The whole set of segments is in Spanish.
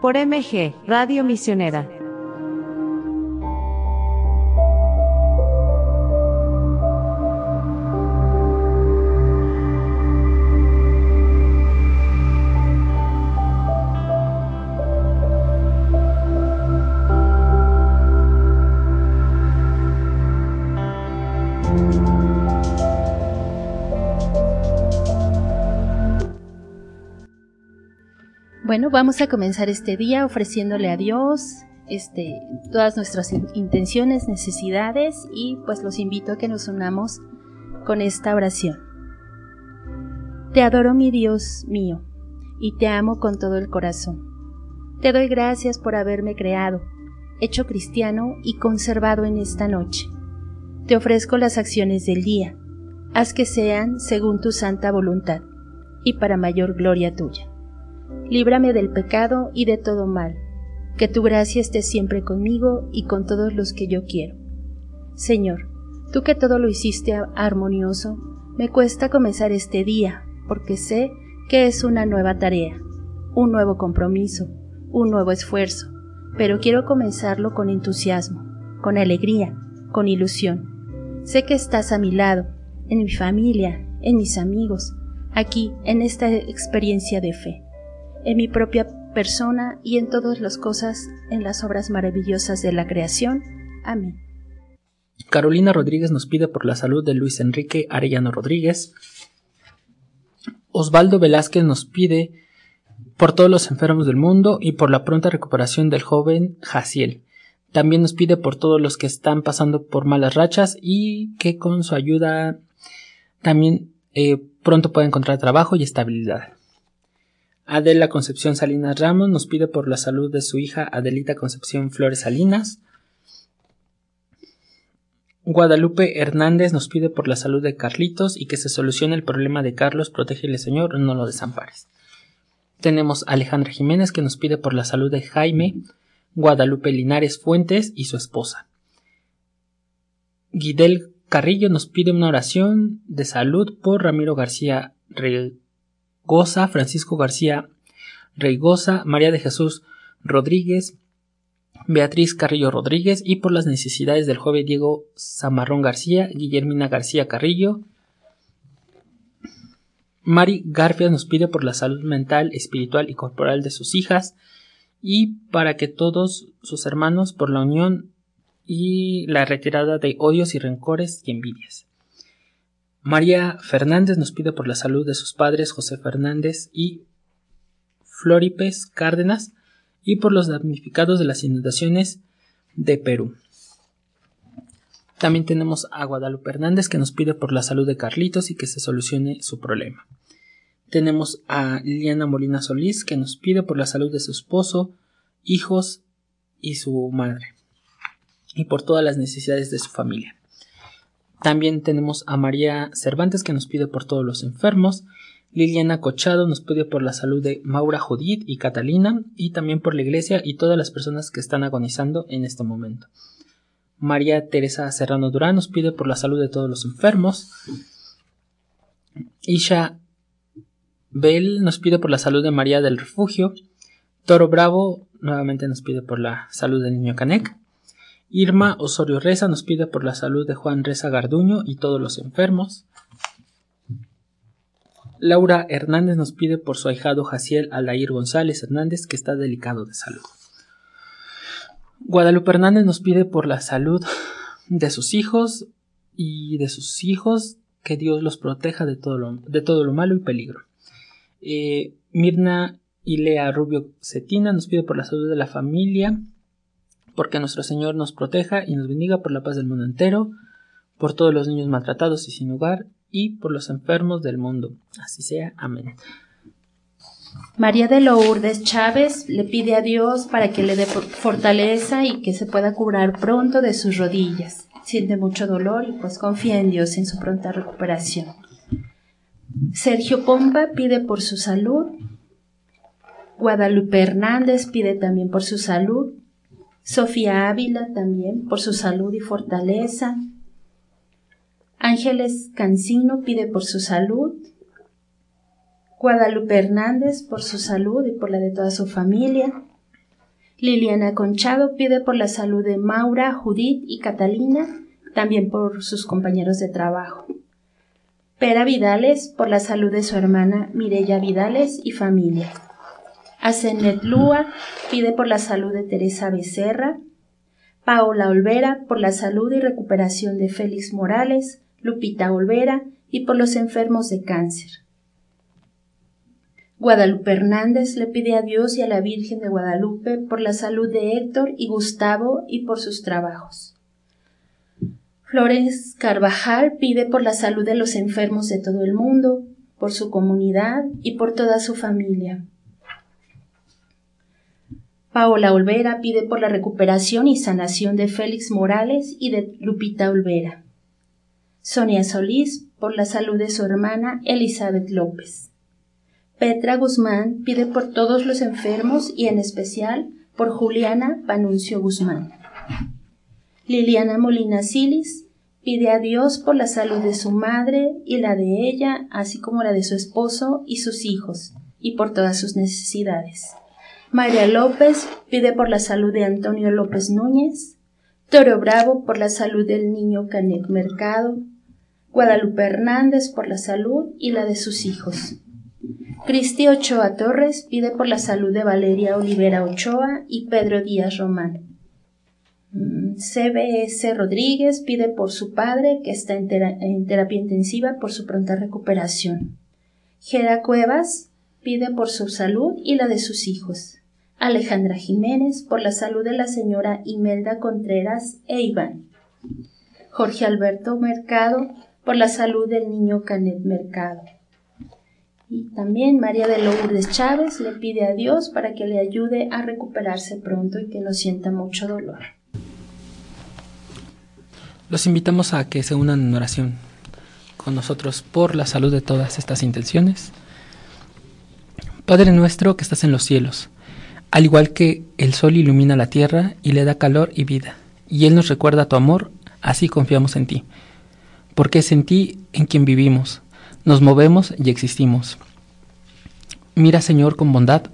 Por MG, Radio Misionera. Bueno, vamos a comenzar este día ofreciéndole a Dios este, todas nuestras intenciones, necesidades y pues los invito a que nos unamos con esta oración. Te adoro mi Dios mío y te amo con todo el corazón. Te doy gracias por haberme creado, hecho cristiano y conservado en esta noche. Te ofrezco las acciones del día, haz que sean según tu santa voluntad y para mayor gloria tuya líbrame del pecado y de todo mal. Que tu gracia esté siempre conmigo y con todos los que yo quiero. Señor, tú que todo lo hiciste armonioso, me cuesta comenzar este día, porque sé que es una nueva tarea, un nuevo compromiso, un nuevo esfuerzo, pero quiero comenzarlo con entusiasmo, con alegría, con ilusión. Sé que estás a mi lado, en mi familia, en mis amigos, aquí, en esta experiencia de fe en mi propia persona y en todas las cosas, en las obras maravillosas de la creación. Amén. Carolina Rodríguez nos pide por la salud de Luis Enrique Arellano Rodríguez. Osvaldo Velázquez nos pide por todos los enfermos del mundo y por la pronta recuperación del joven Jaciel. También nos pide por todos los que están pasando por malas rachas y que con su ayuda también eh, pronto pueda encontrar trabajo y estabilidad. Adela Concepción Salinas Ramos nos pide por la salud de su hija Adelita Concepción Flores Salinas. Guadalupe Hernández nos pide por la salud de Carlitos y que se solucione el problema de Carlos. Protégele, Señor, no lo desampares. Tenemos Alejandra Jiménez que nos pide por la salud de Jaime, Guadalupe Linares Fuentes y su esposa. Guidel Carrillo nos pide una oración de salud por Ramiro García Goza, Francisco García Reigosa, María de Jesús Rodríguez, Beatriz Carrillo Rodríguez y por las necesidades del joven Diego Zamarrón García, Guillermina García Carrillo. Mari Garfias nos pide por la salud mental, espiritual y corporal de sus hijas y para que todos sus hermanos por la unión y la retirada de odios y rencores y envidias. María Fernández nos pide por la salud de sus padres José Fernández y Floripes Cárdenas y por los damnificados de las inundaciones de Perú. También tenemos a Guadalupe Hernández que nos pide por la salud de Carlitos y que se solucione su problema. Tenemos a Liliana Molina Solís que nos pide por la salud de su esposo, hijos y su madre y por todas las necesidades de su familia. También tenemos a María Cervantes que nos pide por todos los enfermos. Liliana Cochado nos pide por la salud de Maura Judith y Catalina y también por la iglesia y todas las personas que están agonizando en este momento. María Teresa Serrano Durán nos pide por la salud de todos los enfermos. Isha Bell nos pide por la salud de María del Refugio. Toro Bravo nuevamente nos pide por la salud del niño Canek. Irma Osorio Reza nos pide por la salud de Juan Reza Garduño y todos los enfermos. Laura Hernández nos pide por su ahijado Jaciel Alair González Hernández que está delicado de salud. Guadalupe Hernández nos pide por la salud de sus hijos y de sus hijos que Dios los proteja de todo lo, de todo lo malo y peligro. Eh, Mirna Ilea Rubio Cetina nos pide por la salud de la familia porque nuestro Señor nos proteja y nos bendiga por la paz del mundo entero, por todos los niños maltratados y sin hogar, y por los enfermos del mundo. Así sea. Amén. María de Lourdes Chávez le pide a Dios para que le dé fortaleza y que se pueda curar pronto de sus rodillas. Siente mucho dolor y pues confía en Dios en su pronta recuperación. Sergio Pompa pide por su salud. Guadalupe Hernández pide también por su salud. Sofía Ávila también por su salud y fortaleza. Ángeles Cancino pide por su salud. Guadalupe Hernández por su salud y por la de toda su familia. Liliana Conchado pide por la salud de Maura, Judith y Catalina, también por sus compañeros de trabajo. Pera Vidales por la salud de su hermana Mirella Vidales y familia. Asenet Lua pide por la salud de Teresa Becerra. Paola Olvera por la salud y recuperación de Félix Morales, Lupita Olvera y por los enfermos de cáncer. Guadalupe Hernández le pide a Dios y a la Virgen de Guadalupe por la salud de Héctor y Gustavo y por sus trabajos. Flores Carvajal pide por la salud de los enfermos de todo el mundo, por su comunidad y por toda su familia. Paola Olvera pide por la recuperación y sanación de Félix Morales y de Lupita Olvera. Sonia Solís por la salud de su hermana Elizabeth López. Petra Guzmán pide por todos los enfermos y en especial por Juliana Panuncio Guzmán. Liliana Molina Silis pide a Dios por la salud de su madre y la de ella, así como la de su esposo y sus hijos, y por todas sus necesidades. María López pide por la salud de Antonio López Núñez, Toro Bravo por la salud del niño Canet Mercado, Guadalupe Hernández por la salud y la de sus hijos. Cristi Ochoa Torres pide por la salud de Valeria Olivera Ochoa y Pedro Díaz Román. Mm, CBS Rodríguez pide por su padre que está en, terapia intensiva por su pronta recuperación. Gera Cuevas pide por su salud y la de sus hijos. Alejandra Jiménez por la salud de la señora Imelda Contreras e Iván. Jorge Alberto Mercado por la salud del niño Canet Mercado. Y también María de Lourdes Chávez le pide a Dios para que le ayude a recuperarse pronto y que no sienta mucho dolor. Los invitamos a que se unan en oración con nosotros por la salud de todas estas intenciones. Padre nuestro que estás en los cielos, al igual que el sol ilumina la tierra y le da calor y vida, y Él nos recuerda tu amor, así confiamos en ti, porque es en ti en quien vivimos nos movemos y existimos. Mira, Señor, con bondad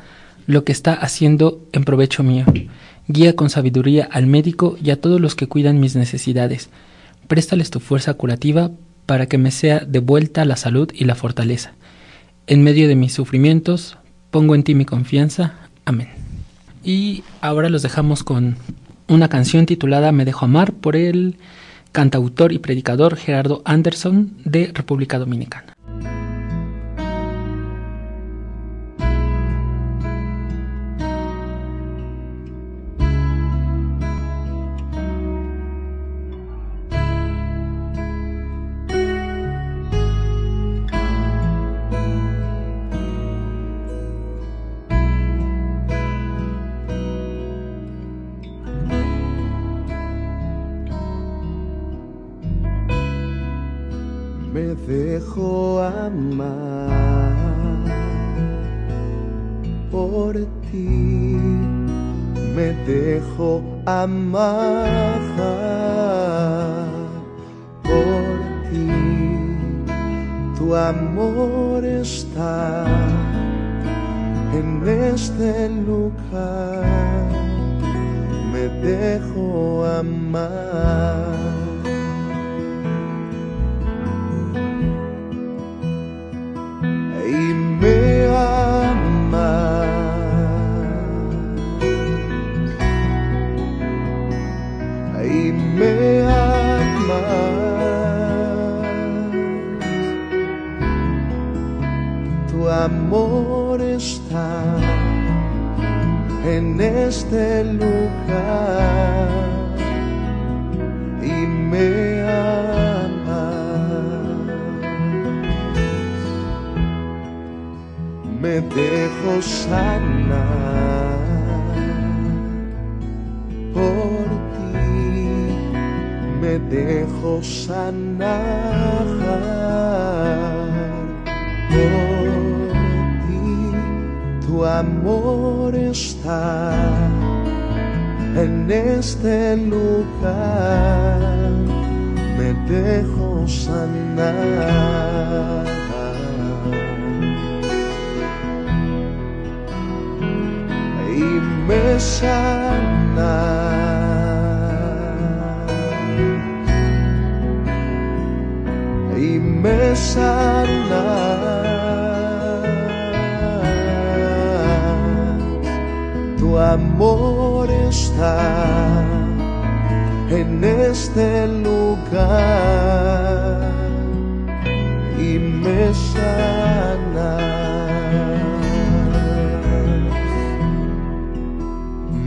lo que está haciendo en provecho mío. Guía con sabiduría al médico y a todos los que cuidan mis necesidades. Préstales tu fuerza curativa para que me sea devuelta la salud y la fortaleza. En medio de mis sufrimientos, pongo en ti mi confianza. Amén. Y ahora los dejamos con una canción titulada Me dejo amar por el cantautor y predicador Gerardo Anderson de República Dominicana. Me dejo sanar por ti, tu amor está en este lugar, me dejo sanar. me sana. Me sana. Tu amor está en este lugar y me sana.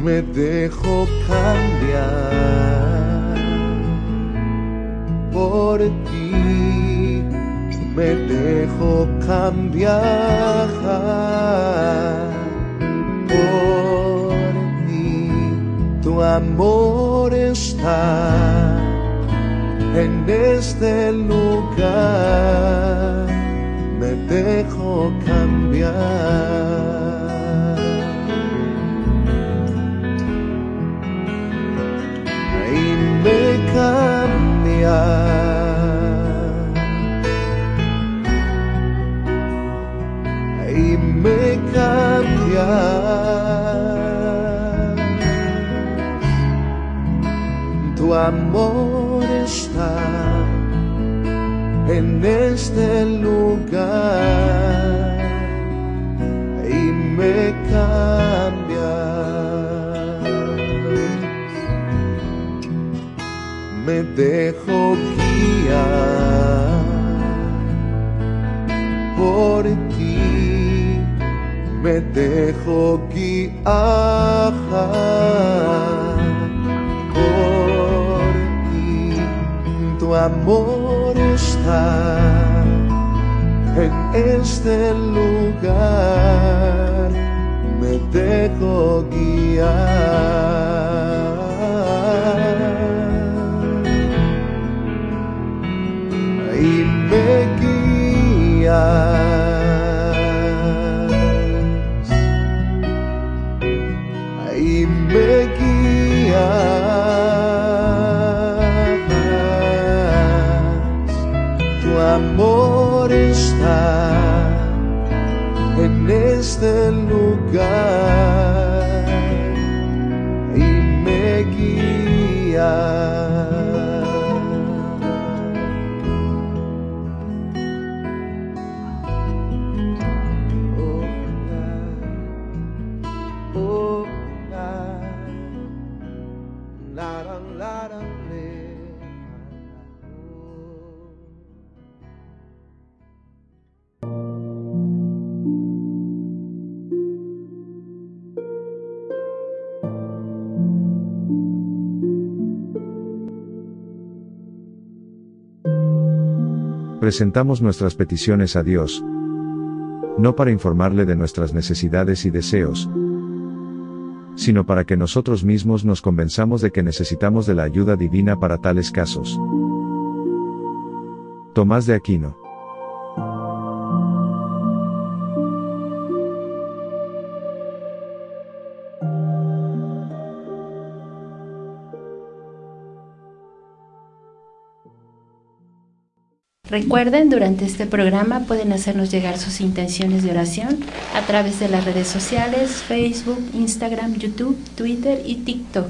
me dejo cambiar por me dejo cambiar por ti, tu amor está en este lugar, me dejo cambiar. me cambia. Cambia. Tu amor está en este lugar y me cambia. me dejo guiar por me dejo guiar por ti, tu amor está en este lugar, me dejo guiar. y me guías está presentamos nuestras peticiones a Dios, no para informarle de nuestras necesidades y deseos, sino para que nosotros mismos nos convenzamos de que necesitamos de la ayuda divina para tales casos. Tomás de Aquino Recuerden, durante este programa pueden hacernos llegar sus intenciones de oración a través de las redes sociales, Facebook, Instagram, YouTube, Twitter y TikTok.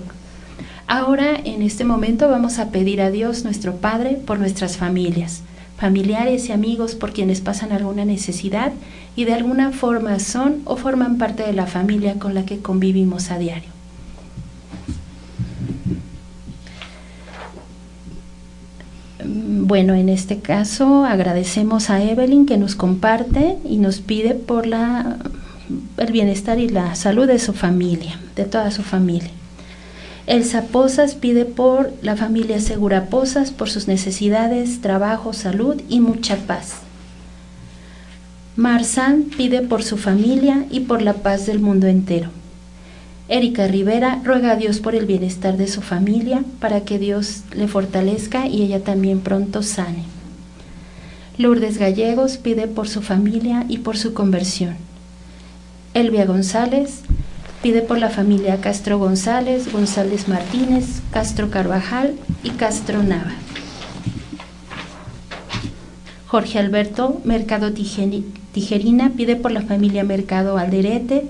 Ahora, en este momento, vamos a pedir a Dios nuestro Padre por nuestras familias, familiares y amigos por quienes pasan alguna necesidad y de alguna forma son o forman parte de la familia con la que convivimos a diario. Bueno, en este caso agradecemos a Evelyn que nos comparte y nos pide por la, el bienestar y la salud de su familia, de toda su familia. Elsa Posas pide por la familia Segura Posas, por sus necesidades, trabajo, salud y mucha paz. Marzán pide por su familia y por la paz del mundo entero. Erika Rivera ruega a Dios por el bienestar de su familia para que Dios le fortalezca y ella también pronto sane. Lourdes Gallegos pide por su familia y por su conversión. Elvia González pide por la familia Castro González, González Martínez, Castro Carvajal y Castro Nava. Jorge Alberto Mercado Tijerina pide por la familia Mercado Alderete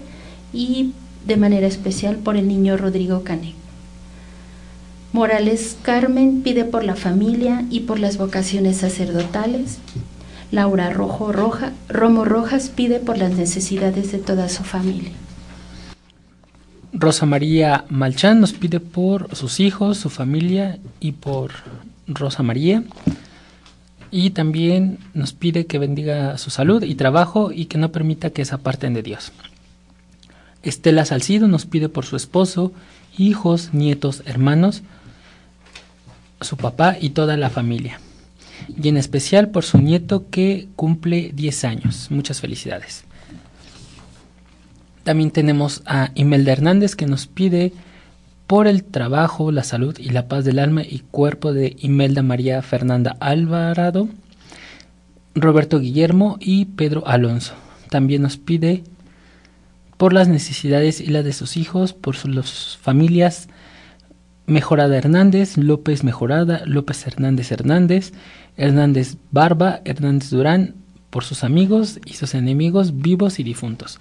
y de manera especial por el niño Rodrigo Canek. Morales Carmen pide por la familia y por las vocaciones sacerdotales. Laura Rojo Roja, Romo Rojas pide por las necesidades de toda su familia. Rosa María Malchán nos pide por sus hijos, su familia y por Rosa María. Y también nos pide que bendiga su salud y trabajo y que no permita que se aparten de Dios. Estela Salcido nos pide por su esposo, hijos, nietos, hermanos, su papá y toda la familia. Y en especial por su nieto que cumple 10 años. Muchas felicidades. También tenemos a Imelda Hernández que nos pide por el trabajo, la salud y la paz del alma y cuerpo de Imelda María Fernanda Alvarado, Roberto Guillermo y Pedro Alonso. También nos pide por las necesidades y las de sus hijos, por sus familias. Mejorada Hernández, López Mejorada, López Hernández Hernández, Hernández Barba, Hernández Durán, por sus amigos y sus enemigos vivos y difuntos.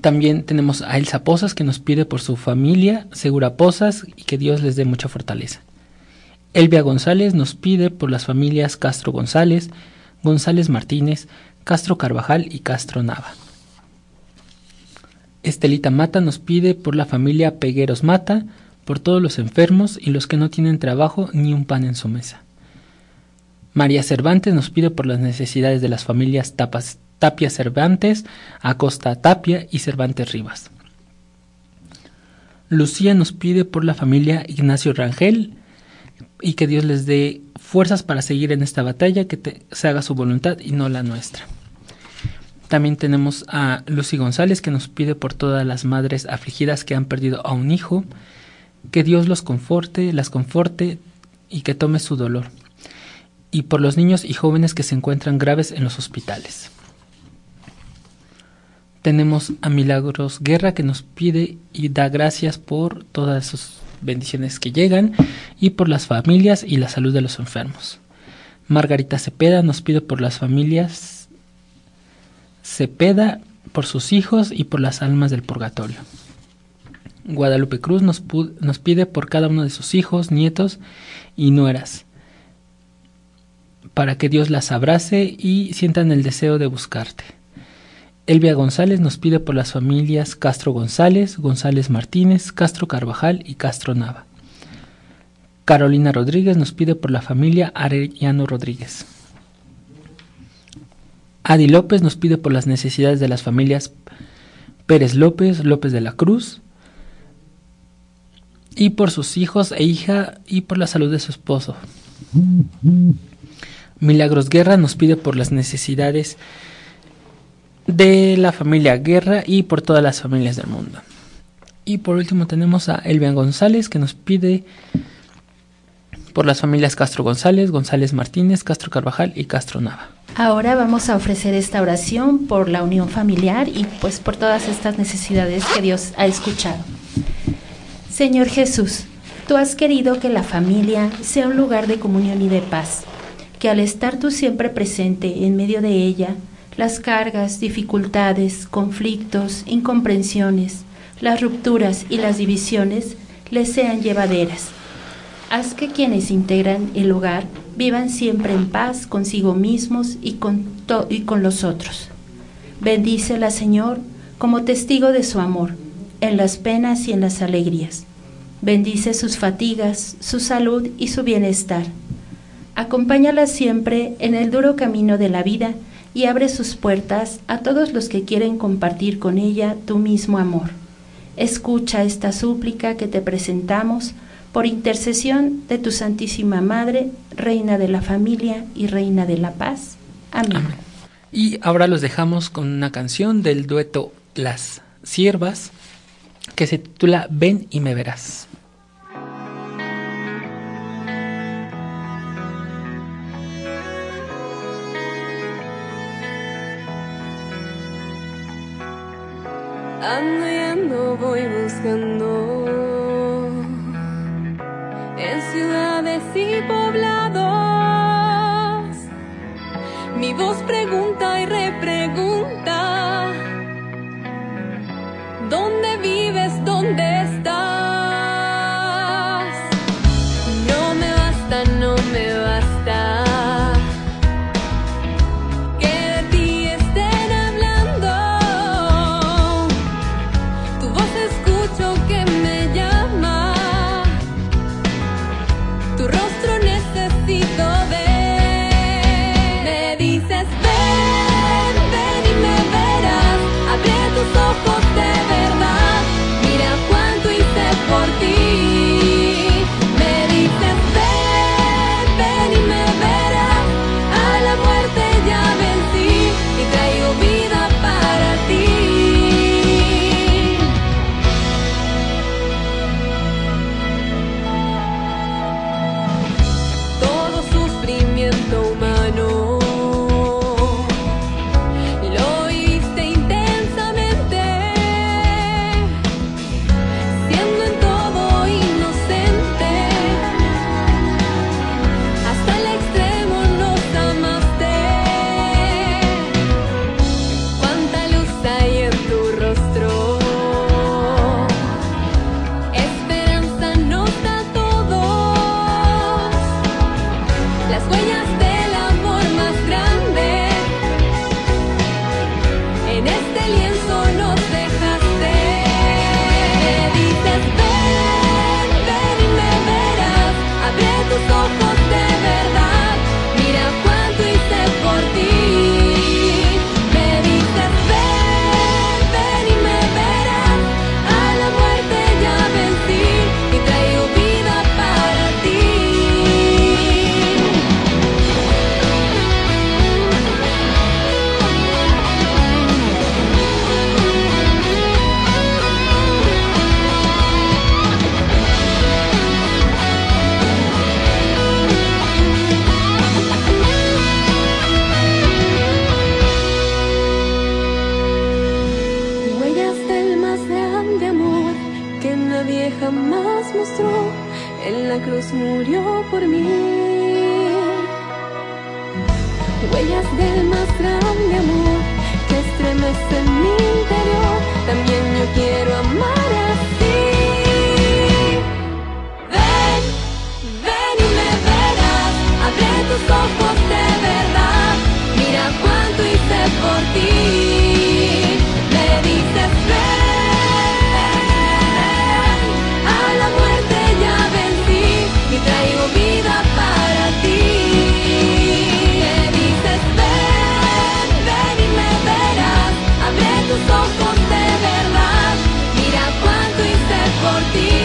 También tenemos a Elsa Posas que nos pide por su familia, Segura Posas, y que Dios les dé mucha fortaleza. Elvia González nos pide por las familias Castro González, González Martínez, Castro Carvajal y Castro Nava. Estelita Mata nos pide por la familia Pegueros Mata, por todos los enfermos y los que no tienen trabajo ni un pan en su mesa. María Cervantes nos pide por las necesidades de las familias Tapas, Tapia Cervantes, Acosta Tapia y Cervantes Rivas. Lucía nos pide por la familia Ignacio Rangel y que Dios les dé fuerzas para seguir en esta batalla, que se haga su voluntad y no la nuestra. También tenemos a Lucy González que nos pide por todas las madres afligidas que han perdido a un hijo, que Dios los conforte, las conforte y que tome su dolor. Y por los niños y jóvenes que se encuentran graves en los hospitales. Tenemos a Milagros Guerra que nos pide y da gracias por todas sus bendiciones que llegan y por las familias y la salud de los enfermos. Margarita Cepeda nos pide por las familias Cepeda por sus hijos y por las almas del purgatorio. Guadalupe Cruz nos, nos, pide por cada uno de sus hijos, nietos y nueras, para que Dios las abrace y sientan el deseo de buscarte. Elvia González nos pide por las familias Castro González, González Martínez, Castro Carvajal y Castro Nava. Carolina Rodríguez nos pide por la familia Arellano Rodríguez. Adi López nos pide por las necesidades de las familias Pérez López, López de la Cruz, y por sus hijos e hija y por la salud de su esposo. Milagros Guerra nos pide por las necesidades de la familia Guerra y por todas las familias del mundo. Y por último tenemos a Elvian González que nos pide por las familias Castro González, González Martínez, Castro Carvajal y Castro Nava. Ahora vamos a ofrecer esta oración por la unión familiar y pues por todas estas necesidades que Dios ha escuchado. Señor Jesús, tú has querido que la familia sea un lugar de comunión y de paz, que al estar tú siempre presente en medio de ella, las cargas, dificultades, conflictos, incomprensiones, las rupturas y las divisiones les sean llevaderas Haz que quienes integran el hogar vivan siempre en paz consigo mismos y con, y con los otros. Bendícela, Señor, como testigo de su amor, en las penas y en las alegrías. Bendice sus fatigas, su salud y su bienestar. Acompáñala siempre en el duro camino de la vida y abre sus puertas a todos los que quieren compartir con ella tu mismo amor. Escucha esta súplica que te presentamos por intercesión de tu Santísima Madre, Reina de la Familia y Reina de la Paz. Amén. Y ahora los dejamos con una canción del dueto Las Siervas que se titula Ven y me verás. Ando y ando, voy buscando y poblados. Mi voz pregunta por ti.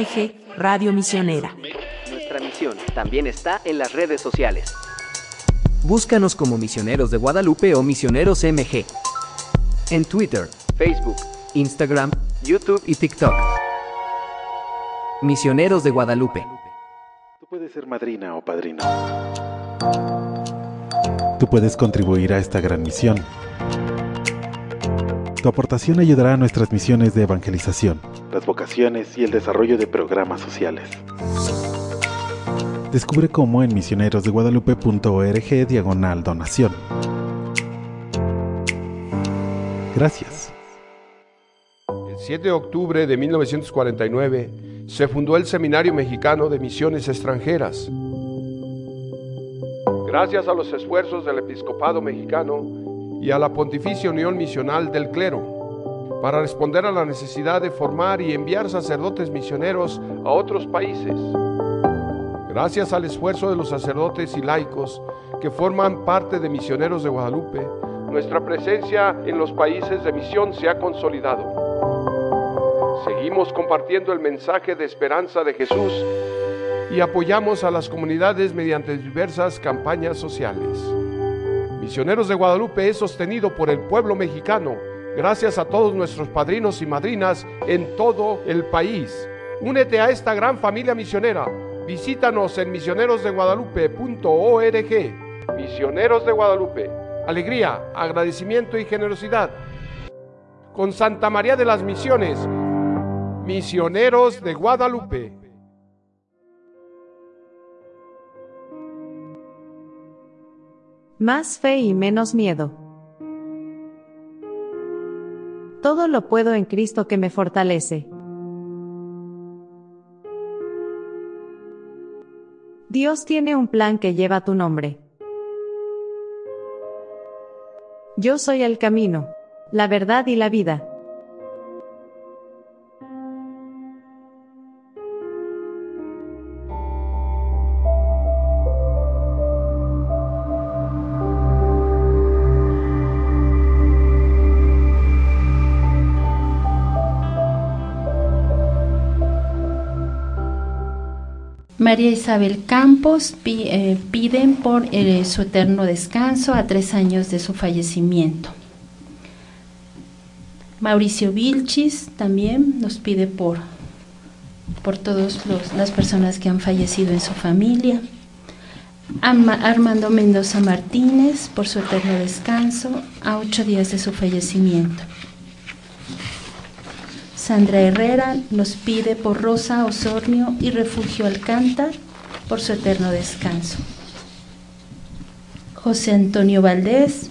MG Radio Misionera. Nuestra misión también está en las redes sociales. Búscanos como Misioneros de Guadalupe o Misioneros MG. En Twitter, Facebook, Instagram YouTube y TikTok. Misioneros de Guadalupe. Tú puedes ser madrina o padrino. Tú puedes contribuir a esta gran misión. Tu aportación ayudará a nuestras misiones de evangelización, las vocaciones y el desarrollo de programas sociales. Descubre cómo en misionerosdeguadalupe.org diagonal donación. Gracias. El 7 de octubre de 1949 se fundó el Seminario Mexicano de Misiones Extranjeras. Gracias a los esfuerzos del episcopado mexicano, y a la Pontificia Unión Misional del Clero, para responder a la necesidad de formar y enviar sacerdotes misioneros a otros países. Gracias al esfuerzo de los sacerdotes y laicos que forman parte de Misioneros de Guadalupe, nuestra presencia en los países de misión se ha consolidado. Seguimos compartiendo el mensaje de esperanza de Jesús y apoyamos a las comunidades mediante diversas campañas sociales. Misioneros de Guadalupe es sostenido por el pueblo mexicano, gracias a todos nuestros padrinos y madrinas en todo el país. Únete a esta gran familia misionera. Visítanos en misionerosdeguadalupe.org. Misioneros de Guadalupe. Alegría, agradecimiento y generosidad. Con Santa María de las Misiones. Misioneros de Guadalupe. Más fe y menos miedo. Todo lo puedo en Cristo que me fortalece. Dios tiene un plan que lleva tu nombre. Yo soy el camino, la verdad y la vida. María Isabel Campos eh, piden por eh, su eterno descanso a tres años de su fallecimiento. Mauricio Vilchis también nos pide por, por todas las personas que han fallecido en su familia. Armando Mendoza Martínez por su eterno descanso a ocho días de su fallecimiento. Sandra Herrera nos pide por Rosa Osornio y Refugio Alcántar por su eterno descanso. José Antonio Valdés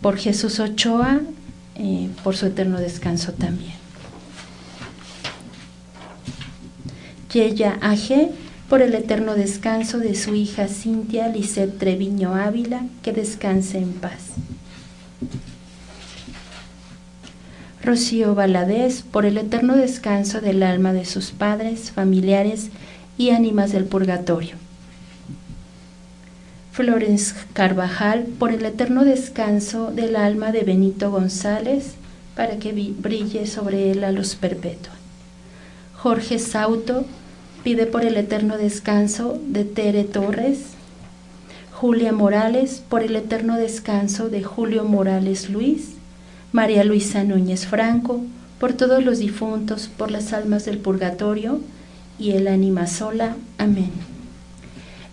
por Jesús Ochoa eh, por su eterno descanso también. Yeya AG por el eterno descanso de su hija Cintia Lisset Treviño Ávila, que descanse en paz. Rocío Valadez, por el eterno descanso del alma de sus padres, familiares y ánimas del purgatorio. Florence Carvajal, por el eterno descanso del alma de Benito González, para que brille sobre él la luz perpetua. Jorge Sauto pide por el eterno descanso de Tere Torres. Julia Morales, por el eterno descanso de Julio Morales Luis. María Luisa Núñez Franco, por todos los difuntos, por las almas del purgatorio y el ánima sola. Amén.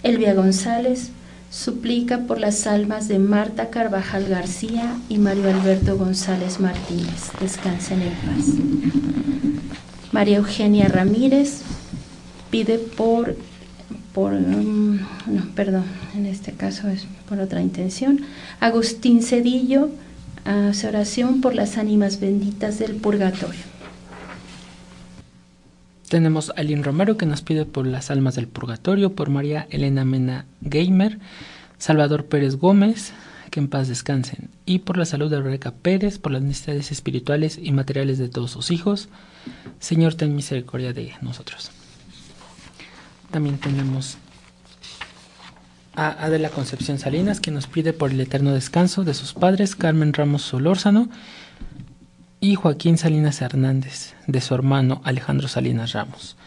Elvia González suplica por las almas de Marta Carvajal García y Mario Alberto González Martínez. Descansen en paz. María Eugenia Ramírez pide por, por um, no, perdón, en este caso es por otra intención. Agustín Cedillo oración por las ánimas benditas del purgatorio. Tenemos a Lynn Romero que nos pide por las almas del purgatorio, por María Elena Mena Gamer, Salvador Pérez Gómez, que en paz descansen, y por la salud de Rebeca Pérez, por las necesidades espirituales y materiales de todos sus hijos. Señor, ten misericordia de nosotros. También tenemos a Adela Concepción Salinas, que nos pide por el eterno descanso de sus padres, Carmen Ramos Solórzano y Joaquín Salinas Hernández, de su hermano Alejandro Salinas Ramos.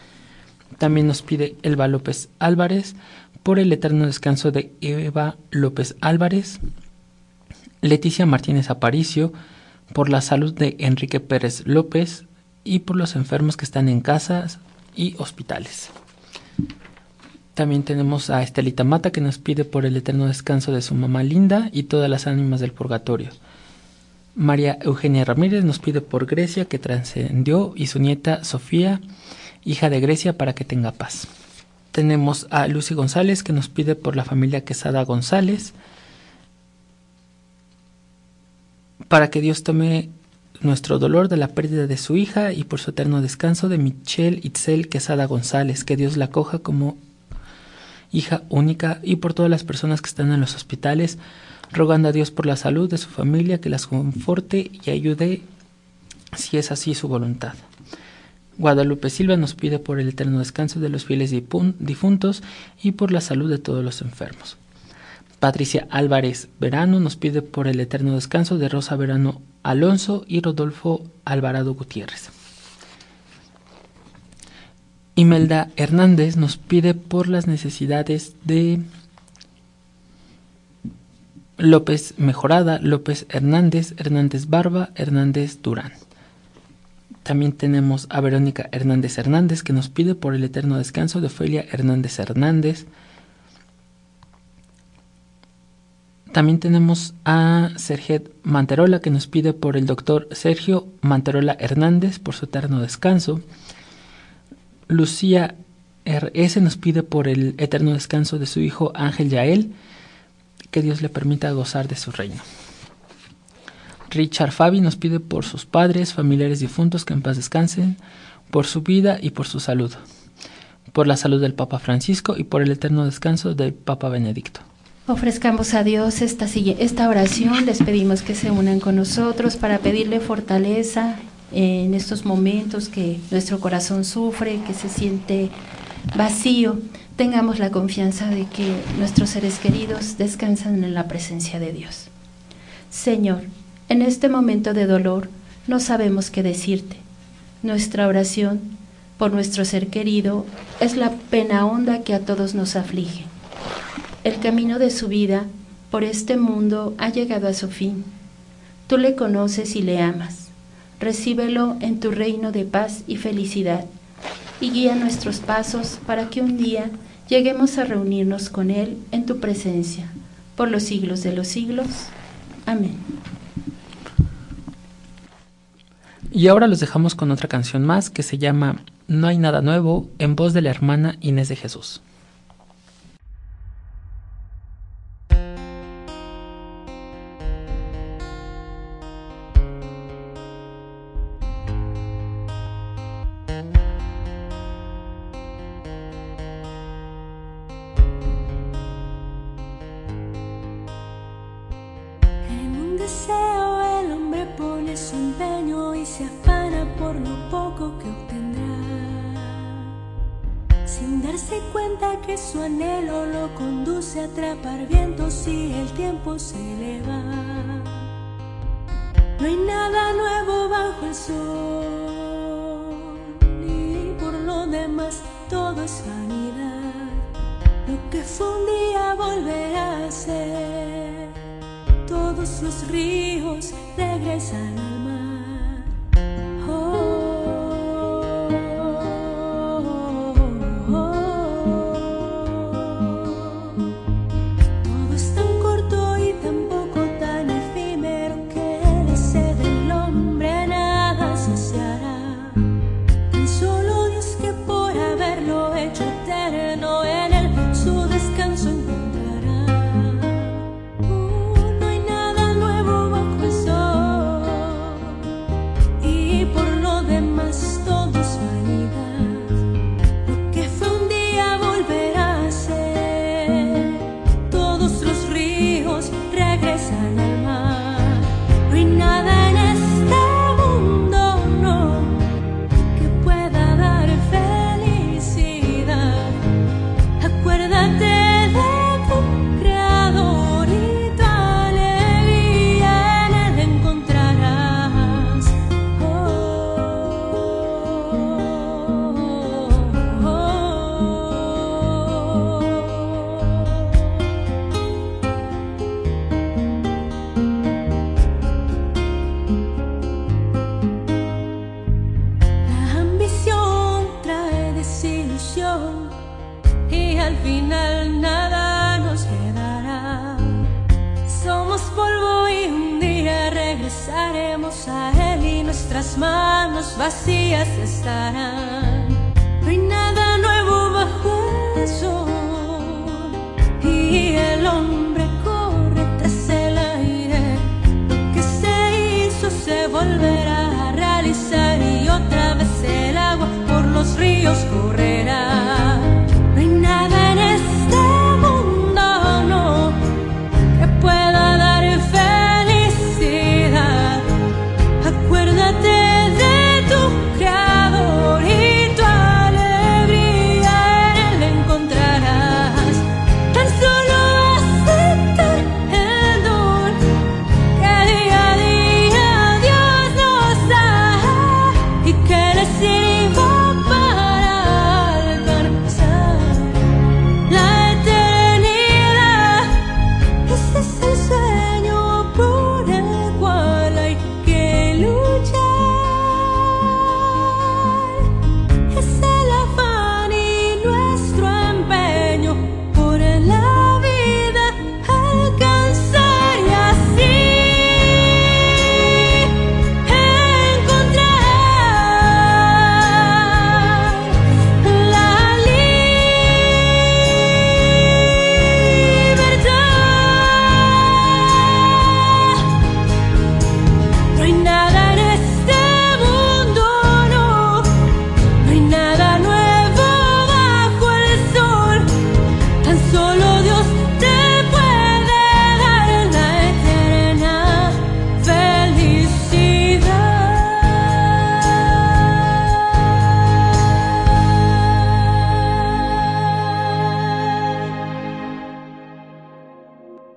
También nos pide Elba López Álvarez por el eterno descanso de Eva López Álvarez, Leticia Martínez Aparicio por la salud de Enrique Pérez López y por los enfermos que están en casas y hospitales. También tenemos a Estelita Mata que nos pide por el eterno descanso de su mamá Linda y todas las ánimas del purgatorio. María Eugenia Ramírez nos pide por Grecia que trascendió y su nieta Sofía, hija de Grecia, para que tenga paz. Tenemos a Lucy González que nos pide por la familia Quesada González para que Dios tome nuestro dolor de la pérdida de su hija y por su eterno descanso de Michelle Itzel Quesada González, que Dios la coja como hija única, y por todas las personas que están en los hospitales, rogando a Dios por la salud de su familia, que las conforte y ayude si es así su voluntad. Guadalupe Silva nos pide por el eterno descanso de los fieles difuntos y por la salud de todos los enfermos. Patricia Álvarez Verano nos pide por el eterno descanso de Rosa Verano Alonso y Rodolfo Alvarado Gutiérrez. Imelda Hernández nos pide por las necesidades de López Mejorada, López Hernández, Hernández Barba, Hernández Durán. También tenemos a Verónica Hernández Hernández que nos pide por el eterno descanso de Ofelia Hernández Hernández. También tenemos a Serget Manterola que nos pide por el doctor Sergio Manterola Hernández por su eterno descanso. Lucía RS nos pide por el eterno descanso de su hijo Ángel Yael, que Dios le permita gozar de su reino. Richard Fabi nos pide por sus padres, familiares difuntos que en paz descansen, por su vida y por su salud, por la salud del Papa Francisco y por el eterno descanso del Papa Benedicto. Ofrezcamos a Dios esta, esta oración, les pedimos que se unan con nosotros para pedirle fortaleza en estos momentos que nuestro corazón sufre, que se siente vacío. Tengamos la confianza de que nuestros seres queridos descansan en la presencia de Dios. Señor, en este momento de dolor no sabemos qué decirte. Nuestra oración por nuestro ser querido es la pena honda que a todos nos aflige. El camino de su vida por este mundo ha llegado a su fin. Tú le conoces y le amas. Recíbelo en tu reino de paz y felicidad y guía nuestros pasos para que un día lleguemos a reunirnos con Él en tu presencia, por los siglos de los siglos. Amén. Y ahora los dejamos con otra canción más que se llama No hay nada nuevo en voz de la hermana Inés de Jesús. Los ríos regresan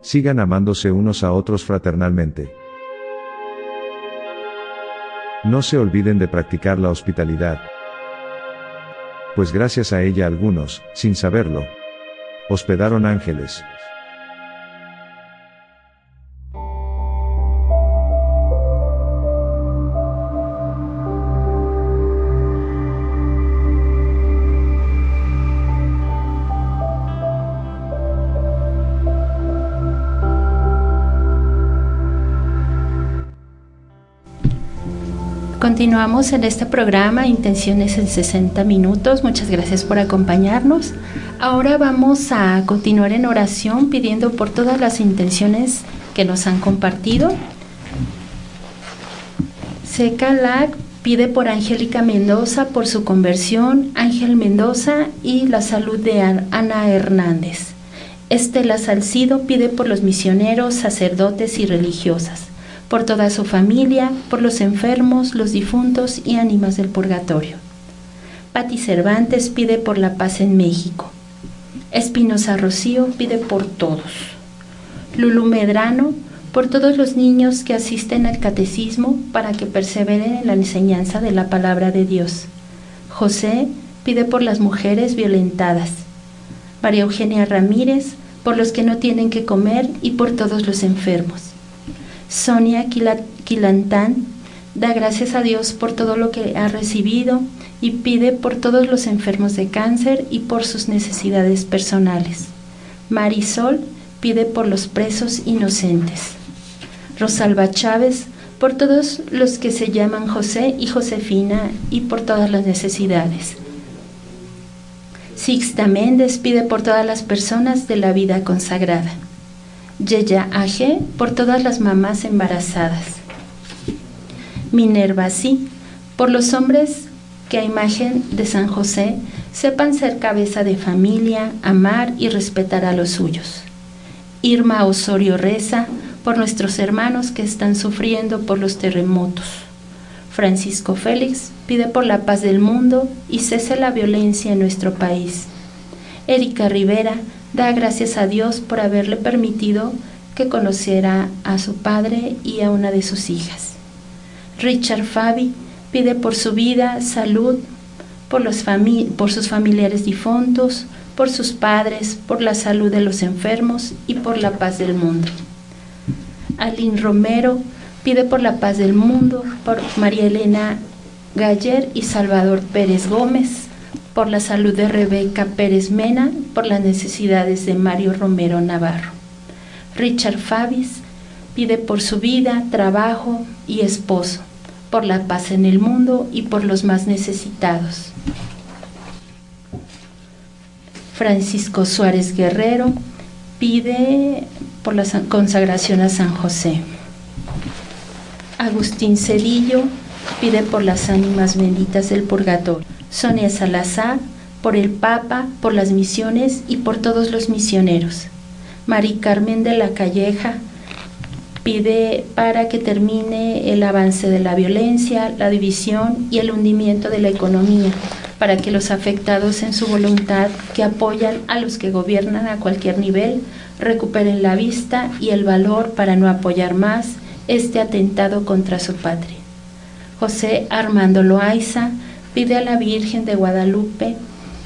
Sigan amándose unos a otros fraternalmente. No se olviden de practicar la hospitalidad, pues gracias a ella algunos, sin saberlo, hospedaron ángeles. Continuamos en este programa Intenciones en 60 minutos. Muchas gracias por acompañarnos. Ahora vamos a continuar en oración pidiendo por todas las intenciones que nos han compartido. Seca Lac pide por Angélica Mendoza por su conversión, Ángel Mendoza y la salud de Ana Hernández. Estela Salcido pide por los misioneros, sacerdotes y religiosas por toda su familia, por los enfermos, los difuntos y ánimas del purgatorio. Patti Cervantes pide por la paz en México. Espinosa Rocío pide por todos. Lulu Medrano por todos los niños que asisten al catecismo para que perseveren en la enseñanza de la palabra de Dios. José pide por las mujeres violentadas. María Eugenia Ramírez por los que no tienen que comer y por todos los enfermos. Sonia Quilantán da gracias a Dios por todo lo que ha recibido y pide por todos los enfermos de cáncer y por sus necesidades personales. Marisol pide por los presos inocentes. Rosalba Chávez por todos los que se llaman José y Josefina y por todas las necesidades. Sixta Méndez pide por todas las personas de la vida consagrada. Yeya Aje por todas las mamás embarazadas. Minerva sí, por los hombres que a imagen de San José sepan ser cabeza de familia, amar y respetar a los suyos. Irma Osorio reza por nuestros hermanos que están sufriendo por los terremotos. Francisco Félix pide por la paz del mundo y cese la violencia en nuestro país. Erika Rivera da gracias a Dios por haberle permitido que conociera a su padre y a una de sus hijas. Richard Fabi pide por su vida, salud, por, los por sus familiares difuntos, por sus padres, por la salud de los enfermos y por la paz del mundo. Aline Romero pide por la paz del mundo, por María Elena Galler y Salvador Pérez Gómez, por la salud de Rebeca Pérez Mena, por las necesidades de Mario Romero Navarro. Richard Fabis pide por su vida, trabajo y esposo, por la paz en el mundo y por los más necesitados. Francisco Suárez Guerrero pide por la consagración a San José. Agustín Cedillo pide por las ánimas benditas del purgatorio. Sonia Salazar, por el Papa, por las misiones y por todos los misioneros. Mari Carmen de la Calleja pide para que termine el avance de la violencia, la división y el hundimiento de la economía, para que los afectados en su voluntad, que apoyan a los que gobiernan a cualquier nivel, recuperen la vista y el valor para no apoyar más este atentado contra su patria. José Armando Loaiza, pide a la Virgen de Guadalupe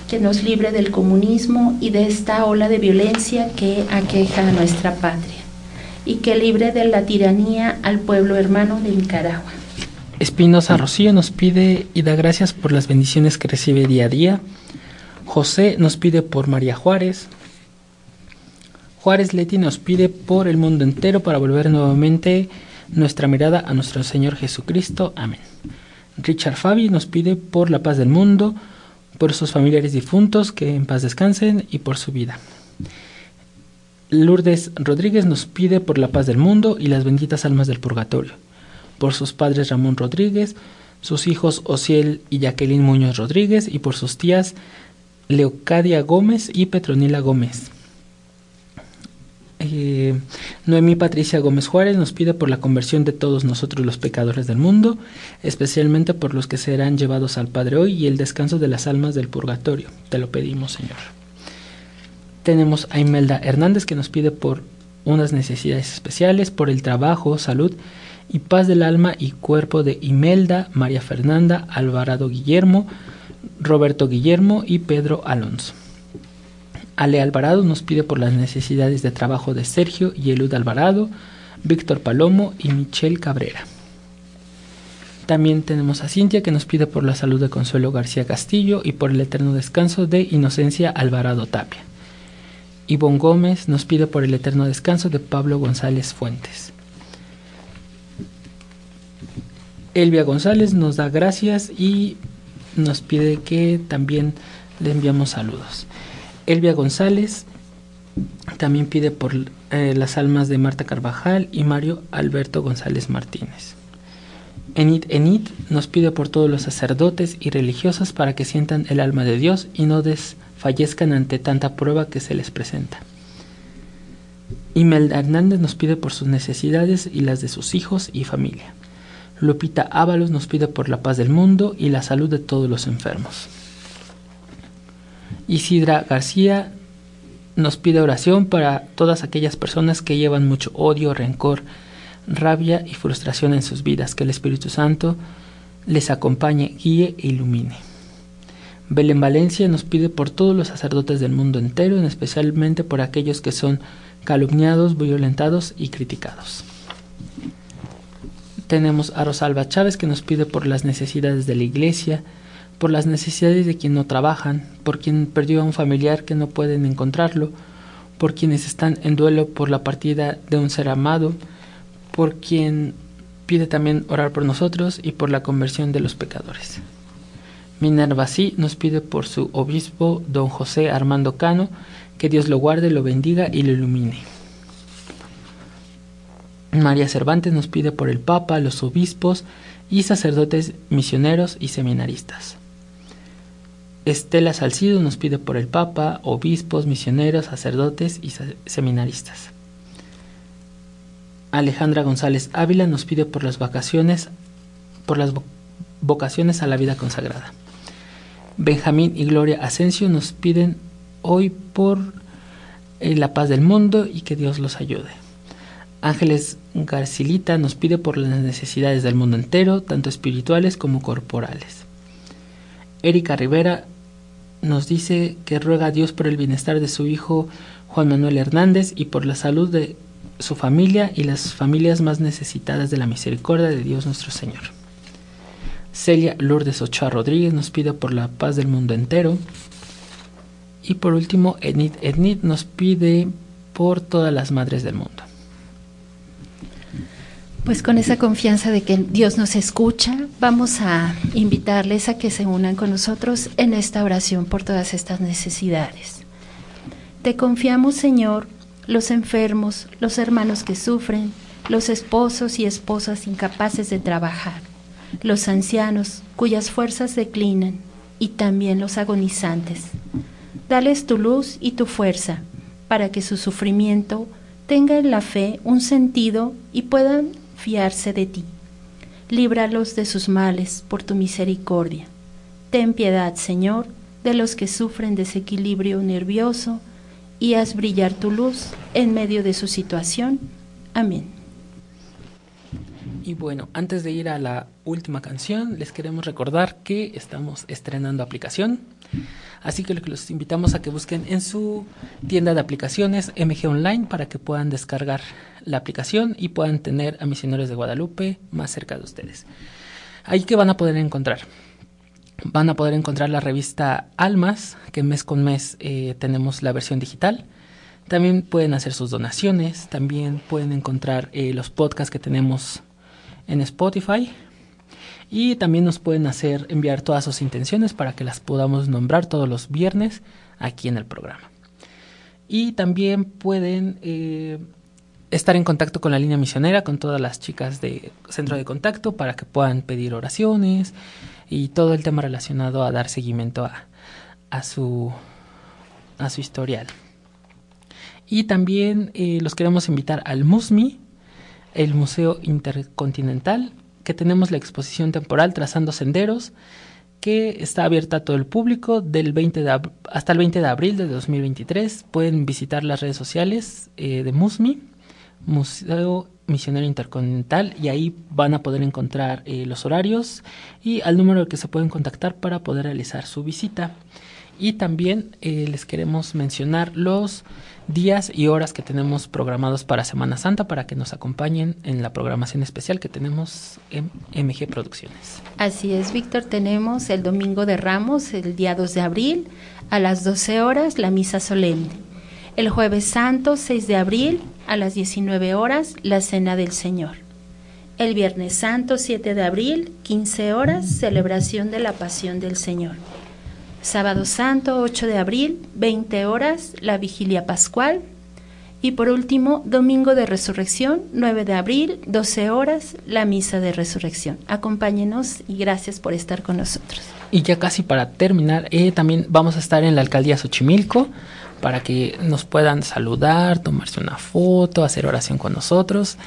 que nos libre del comunismo y de esta ola de violencia que aqueja a nuestra patria y que libre de la tiranía al pueblo hermano de Nicaragua. Espinosa Rocío nos pide y da gracias por las bendiciones que recibe día a día. José nos pide por María Juárez. Juárez Leti nos pide por el mundo entero para volver nuevamente nuestra mirada a nuestro Señor Jesucristo. Amén. Richard Fabi nos pide por la paz del mundo, por sus familiares difuntos que en paz descansen y por su vida. Lourdes Rodríguez nos pide por la paz del mundo y las benditas almas del purgatorio, por sus padres Ramón Rodríguez, sus hijos Ociel y Jacqueline Muñoz Rodríguez y por sus tías Leocadia Gómez y Petronila Gómez. Eh, Noemí Patricia Gómez Juárez nos pide por la conversión de todos nosotros los pecadores del mundo, especialmente por los que serán llevados al Padre hoy y el descanso de las almas del purgatorio. Te lo pedimos, Señor. Tenemos a Imelda Hernández que nos pide por unas necesidades especiales por el trabajo, salud y paz del alma y cuerpo de Imelda, María Fernanda, Alvarado Guillermo, Roberto Guillermo y Pedro Alonso. Ale Alvarado nos pide por las necesidades de trabajo de Sergio y Elud Alvarado, Víctor Palomo y Michelle Cabrera. También tenemos a Cintia que nos pide por la salud de Consuelo García Castillo y por el eterno descanso de Inocencia Alvarado Tapia. Ivonne Gómez nos pide por el eterno descanso de Pablo González Fuentes. Elvia González nos da gracias y nos pide que también le enviamos saludos. Elvia González también pide por eh, las almas de Marta Carvajal y Mario Alberto González Martínez. Enid Enid nos pide por todos los sacerdotes y religiosos para que sientan el alma de Dios y no desfallezcan ante tanta prueba que se les presenta. Imelda Hernández nos pide por sus necesidades y las de sus hijos y familia. Lupita Ábalos nos pide por la paz del mundo y la salud de todos los enfermos. Isidra García nos pide oración para todas aquellas personas que llevan mucho odio, rencor, rabia y frustración en sus vidas, que el Espíritu Santo les acompañe, guíe e ilumine. Belén Valencia nos pide por todos los sacerdotes del mundo entero, en especialmente por aquellos que son calumniados, violentados y criticados. Tenemos a Rosalba Chávez que nos pide por las necesidades de la iglesia, por las necesidades de quien no trabajan, por quien perdió a un familiar que no pueden encontrarlo, por quienes están en duelo por la partida de un ser amado, por quien pide también orar por nosotros y por la conversión de los pecadores. Minerva sí nos pide por su obispo, don José Armando Cano, que Dios lo guarde, lo bendiga y lo ilumine. María Cervantes nos pide por el Papa, los obispos y sacerdotes misioneros y seminaristas. Estela Salcido nos pide por el Papa, obispos, misioneros, sacerdotes y seminaristas. Alejandra González Ávila nos pide por las vacaciones, por las vocaciones a la vida consagrada. Benjamín y Gloria Asensio nos piden hoy por eh, la paz del mundo y que Dios los ayude. Ángeles Garcilita nos pide por las necesidades del mundo entero, tanto espirituales como corporales. Erika Rivera nos dice que ruega a Dios por el bienestar de su hijo Juan Manuel Hernández y por la salud de su familia y las familias más necesitadas de la misericordia de Dios nuestro Señor. Celia Lourdes Ochoa Rodríguez nos pide por la paz del mundo entero. Y por último, Ednit Ednit nos pide por todas las madres del mundo. Pues con esa confianza de que Dios nos escucha, vamos a invitarles a que se unan con nosotros en esta oración por todas estas necesidades. Te confiamos, Señor, los enfermos, los hermanos que sufren, los esposos y esposas incapaces de trabajar, los ancianos cuyas fuerzas declinan y también los agonizantes. Dales tu luz y tu fuerza para que su sufrimiento tenga en la fe un sentido y puedan fiarse de ti. Líbralos de sus males por tu misericordia. Ten piedad, Señor, de los que sufren desequilibrio nervioso, y haz brillar tu luz en medio de su situación. Amén. Y bueno, antes de ir a la última canción, les queremos recordar que estamos estrenando aplicación. Así que los invitamos a que busquen en su tienda de aplicaciones MG Online para que puedan descargar la aplicación y puedan tener a Misioneros de Guadalupe más cerca de ustedes. Ahí que van a poder encontrar van a poder encontrar la revista Almas, que mes con mes eh, tenemos la versión digital. También pueden hacer sus donaciones, también pueden encontrar eh, los podcasts que tenemos en Spotify y también nos pueden hacer enviar todas sus intenciones para que las podamos nombrar todos los viernes aquí en el programa. Y también pueden eh, estar en contacto con la línea misionera, con todas las chicas de centro de contacto para que puedan pedir oraciones, y todo el tema relacionado a dar seguimiento a, a, su, a su historial. Y también eh, los queremos invitar al MUSMI, el Museo Intercontinental, que tenemos la exposición temporal Trazando Senderos, que está abierta a todo el público del 20 hasta el 20 de abril de 2023. Pueden visitar las redes sociales eh, de MUSMI Museo Misionero Intercontinental y ahí van a poder encontrar eh, los horarios y al número que se pueden contactar para poder realizar su visita. Y también eh, les queremos mencionar los días y horas que tenemos programados para Semana Santa para que nos acompañen en la programación especial que tenemos en MG Producciones. Así es, Víctor, tenemos el Domingo de Ramos, el día 2 de abril, a las 12 horas, la misa solemne. El Jueves Santo, 6 de abril, a las 19 horas, la Cena del Señor. El Viernes Santo, 7 de abril, 15 horas, celebración de la Pasión del Señor. Sábado Santo, 8 de abril, 20 horas, la vigilia pascual. Y por último, Domingo de Resurrección, 9 de abril, 12 horas, la misa de resurrección. Acompáñenos y gracias por estar con nosotros. Y ya casi para terminar, eh, también vamos a estar en la alcaldía Xochimilco para que nos puedan saludar, tomarse una foto, hacer oración con nosotros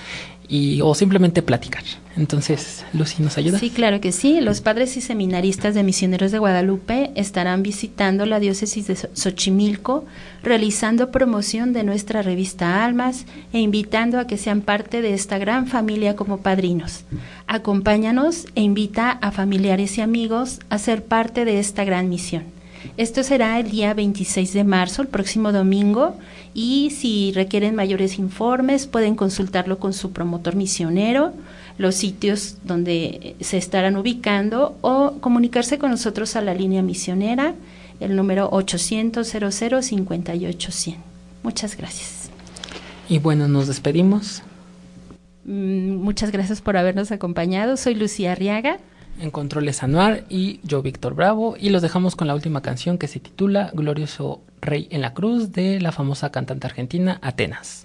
y o simplemente platicar. Entonces, Lucy, ¿nos ayuda? Sí, claro que sí. Los padres y seminaristas de Misioneros de Guadalupe estarán visitando la diócesis de Xochimilco, realizando promoción de nuestra revista Almas e invitando a que sean parte de esta gran familia como padrinos. Acompáñanos e invita a familiares y amigos a ser parte de esta gran misión. Esto será el día 26 de marzo, el próximo domingo, y si requieren mayores informes pueden consultarlo con su promotor misionero, los sitios donde se estarán ubicando o comunicarse con nosotros a la línea misionera, el número 800 00 58 100. Muchas gracias. Y bueno, nos despedimos. Mm, Muchas gracias por habernos acompañado. Soy Lucía Arriaga. En Controles Anuar y yo, Víctor Bravo. Y los dejamos con la última canción que se titula Glorioso Rey en la Cruz de la famosa cantante argentina Atenas.